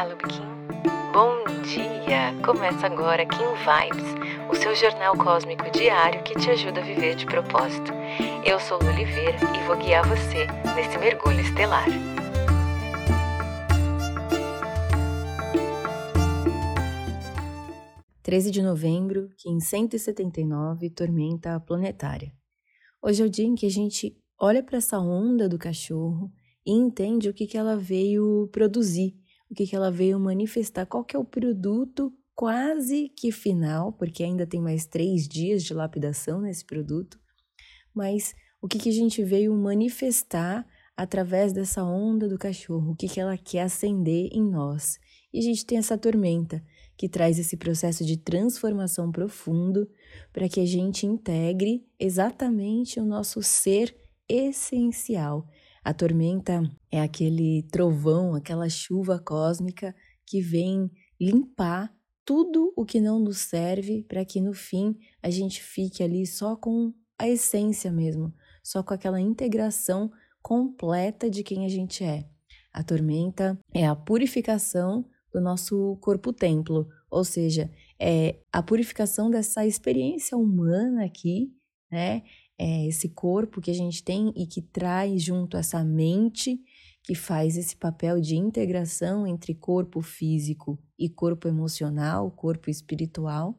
Olá, Lubikin. Bom dia! Começa agora Kim Vibes, o seu jornal cósmico diário que te ajuda a viver de propósito. Eu sou Lu Oliveira e vou guiar você nesse mergulho estelar. Treze de novembro, Kim 179, tormenta planetária. Hoje é o dia em que a gente olha para essa onda do cachorro e entende o que, que ela veio produzir, o que, que ela veio manifestar, qual que é o produto quase que final, porque ainda tem mais três dias de lapidação nesse produto, mas o que, que a gente veio manifestar através dessa onda do cachorro, o que, que ela quer acender em nós. E a gente tem essa tormenta que traz esse processo de transformação profundo para que a gente integre exatamente o nosso ser essencial, a tormenta é aquele trovão, aquela chuva cósmica que vem limpar tudo o que não nos serve para que no fim a gente fique ali só com a essência mesmo, só com aquela integração completa de quem a gente é. A tormenta é a purificação do nosso corpo-templo, ou seja, é a purificação dessa experiência humana aqui, né? É, esse corpo que a gente tem e que traz junto essa mente que faz esse papel de integração entre corpo físico e corpo emocional, corpo espiritual.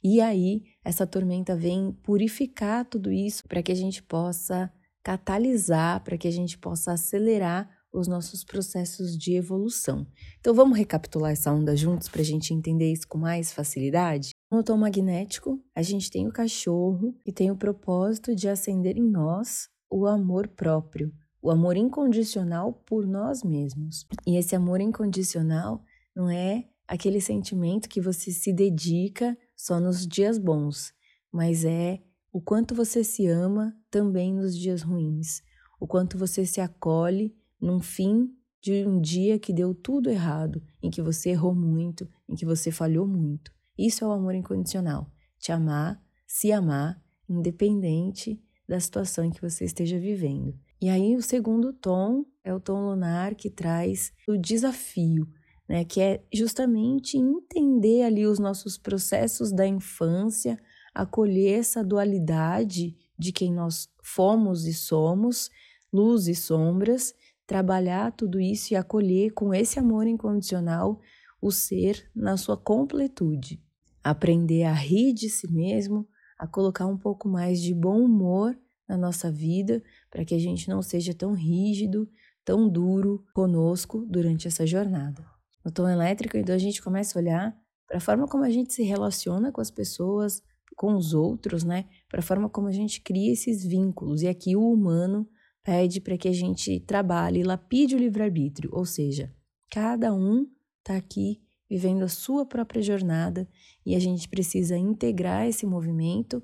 E aí, essa tormenta vem purificar tudo isso para que a gente possa catalisar, para que a gente possa acelerar os nossos processos de evolução. Então, vamos recapitular essa onda juntos para a gente entender isso com mais facilidade? No tom magnético, a gente tem o cachorro e tem o propósito de acender em nós o amor próprio, o amor incondicional por nós mesmos. E esse amor incondicional não é aquele sentimento que você se dedica só nos dias bons, mas é o quanto você se ama também nos dias ruins, o quanto você se acolhe num fim de um dia que deu tudo errado, em que você errou muito, em que você falhou muito. Isso é o amor incondicional. Te amar, se amar, independente da situação em que você esteja vivendo. E aí o segundo tom é o tom lunar que traz o desafio, né, que é justamente entender ali os nossos processos da infância, acolher essa dualidade de quem nós fomos e somos, luz e sombras, trabalhar tudo isso e acolher com esse amor incondicional o ser na sua completude aprender a rir de si mesmo, a colocar um pouco mais de bom humor na nossa vida, para que a gente não seja tão rígido, tão duro conosco durante essa jornada. No tom elétrico, então, a gente começa a olhar para a forma como a gente se relaciona com as pessoas, com os outros, né? Para a forma como a gente cria esses vínculos. E aqui o humano pede para que a gente trabalhe, lapide o livre-arbítrio, ou seja, cada um está aqui vivendo a sua própria jornada e a gente precisa integrar esse movimento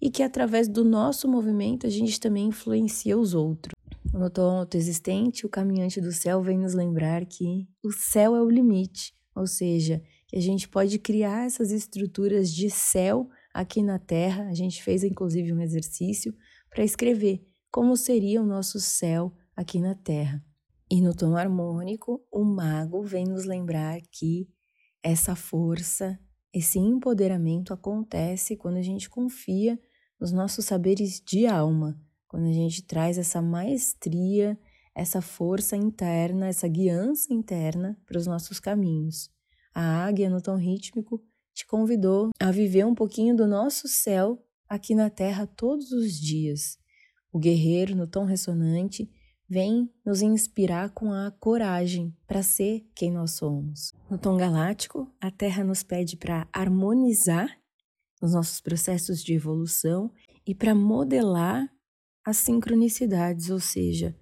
e que através do nosso movimento a gente também influencia os outros. No tom autoexistente, o caminhante do céu vem nos lembrar que o céu é o limite, ou seja, que a gente pode criar essas estruturas de céu aqui na Terra. A gente fez inclusive um exercício para escrever como seria o nosso céu aqui na Terra. E no tom harmônico, o mago vem nos lembrar que essa força, esse empoderamento acontece quando a gente confia nos nossos saberes de alma, quando a gente traz essa maestria, essa força interna, essa guiança interna para os nossos caminhos. A águia no tom rítmico te convidou a viver um pouquinho do nosso céu aqui na Terra todos os dias. O guerreiro no tom ressonante vem nos inspirar com a coragem para ser quem nós somos. No tom galáctico, a Terra nos pede para harmonizar os nossos processos de evolução e para modelar as sincronicidades, ou seja,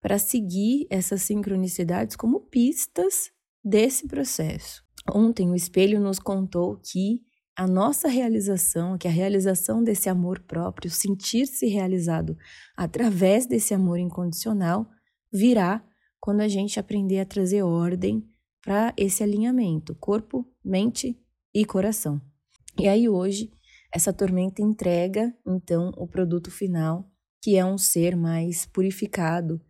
para seguir essas sincronicidades como pistas desse processo. Ontem o espelho nos contou que a nossa realização, que a realização desse amor próprio, sentir-se realizado através desse amor incondicional, virá quando a gente aprender a trazer ordem para esse alinhamento, corpo, mente e coração. E aí hoje essa tormenta entrega então o produto final, que é um ser mais purificado,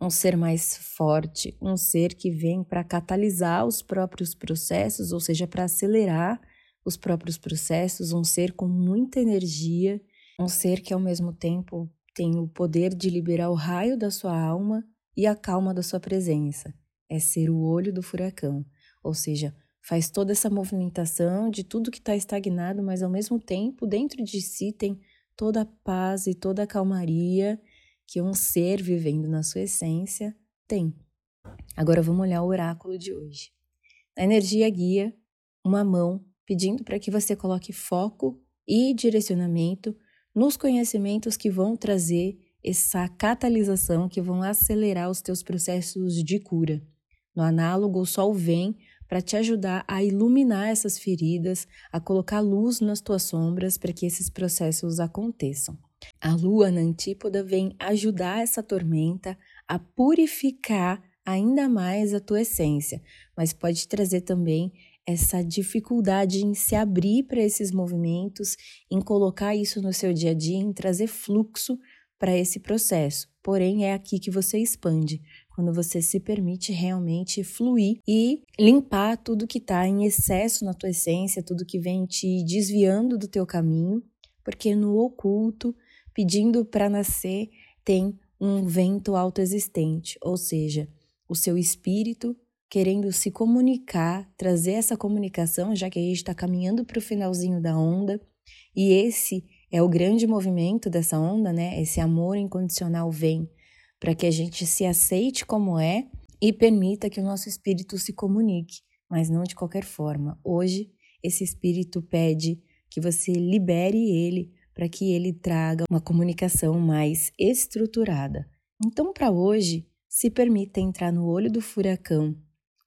um ser mais forte, um ser que vem para catalisar os próprios processos, ou seja, para acelerar os próprios processos, um ser com muita energia, um ser que ao mesmo tempo tem o poder de liberar o raio da sua alma e a calma da sua presença. É ser o olho do furacão, ou seja, faz toda essa movimentação de tudo que está estagnado, mas ao mesmo tempo dentro de si tem toda a paz e toda a calmaria que um ser vivendo na sua essência tem. Agora vamos olhar o oráculo de hoje. A energia guia uma mão pedindo para que você coloque foco e direcionamento nos conhecimentos que vão trazer essa catalisação, que vão acelerar os teus processos de cura. No análogo, o sol vem para te ajudar a iluminar essas feridas, a colocar luz nas tuas sombras para que esses processos aconteçam. A lua na antípoda vem ajudar essa tormenta a purificar ainda mais a tua essência, mas pode trazer também essa dificuldade em se abrir para esses movimentos, em colocar isso no seu dia a dia, em trazer fluxo para esse processo. Porém, é aqui que você expande, quando você se permite realmente fluir e limpar tudo que está em excesso na tua essência, tudo que vem te desviando do teu caminho, porque no oculto pedindo para nascer tem um vento autoexistente, ou seja, o seu espírito querendo se comunicar, trazer essa comunicação, já que a gente está caminhando para o finalzinho da onda, e esse é o grande movimento dessa onda, né? Esse amor incondicional vem para que a gente se aceite como é e permita que o nosso espírito se comunique, mas não de qualquer forma. Hoje, esse espírito pede que você libere ele para que ele traga uma comunicação mais estruturada. Então, para hoje, se permita entrar no olho do furacão,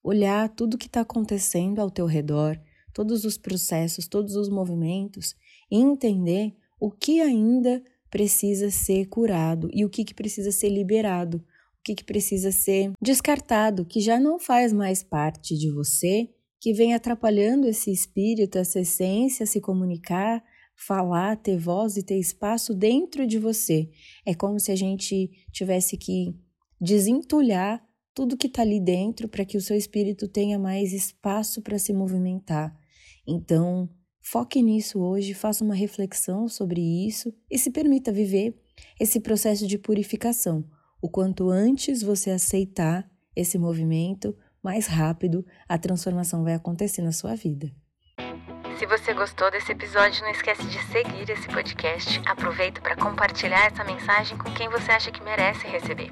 olhar tudo o que está acontecendo ao teu redor, todos os processos, todos os movimentos e entender o que ainda precisa ser curado e o que, que precisa ser liberado, o que, que precisa ser descartado, que já não faz mais parte de você, que vem atrapalhando esse espírito, essa essência se comunicar, falar, ter voz e ter espaço dentro de você. É como se a gente tivesse que desentulhar tudo que está ali dentro para que o seu espírito tenha mais espaço para se movimentar. Então, foque nisso hoje, faça uma reflexão sobre isso e se permita viver esse processo de purificação. O quanto antes você aceitar esse movimento, mais rápido a transformação vai acontecer na sua vida. Se você gostou desse episódio, não esquece de seguir esse podcast. Aproveita para compartilhar essa mensagem com quem você acha que merece receber.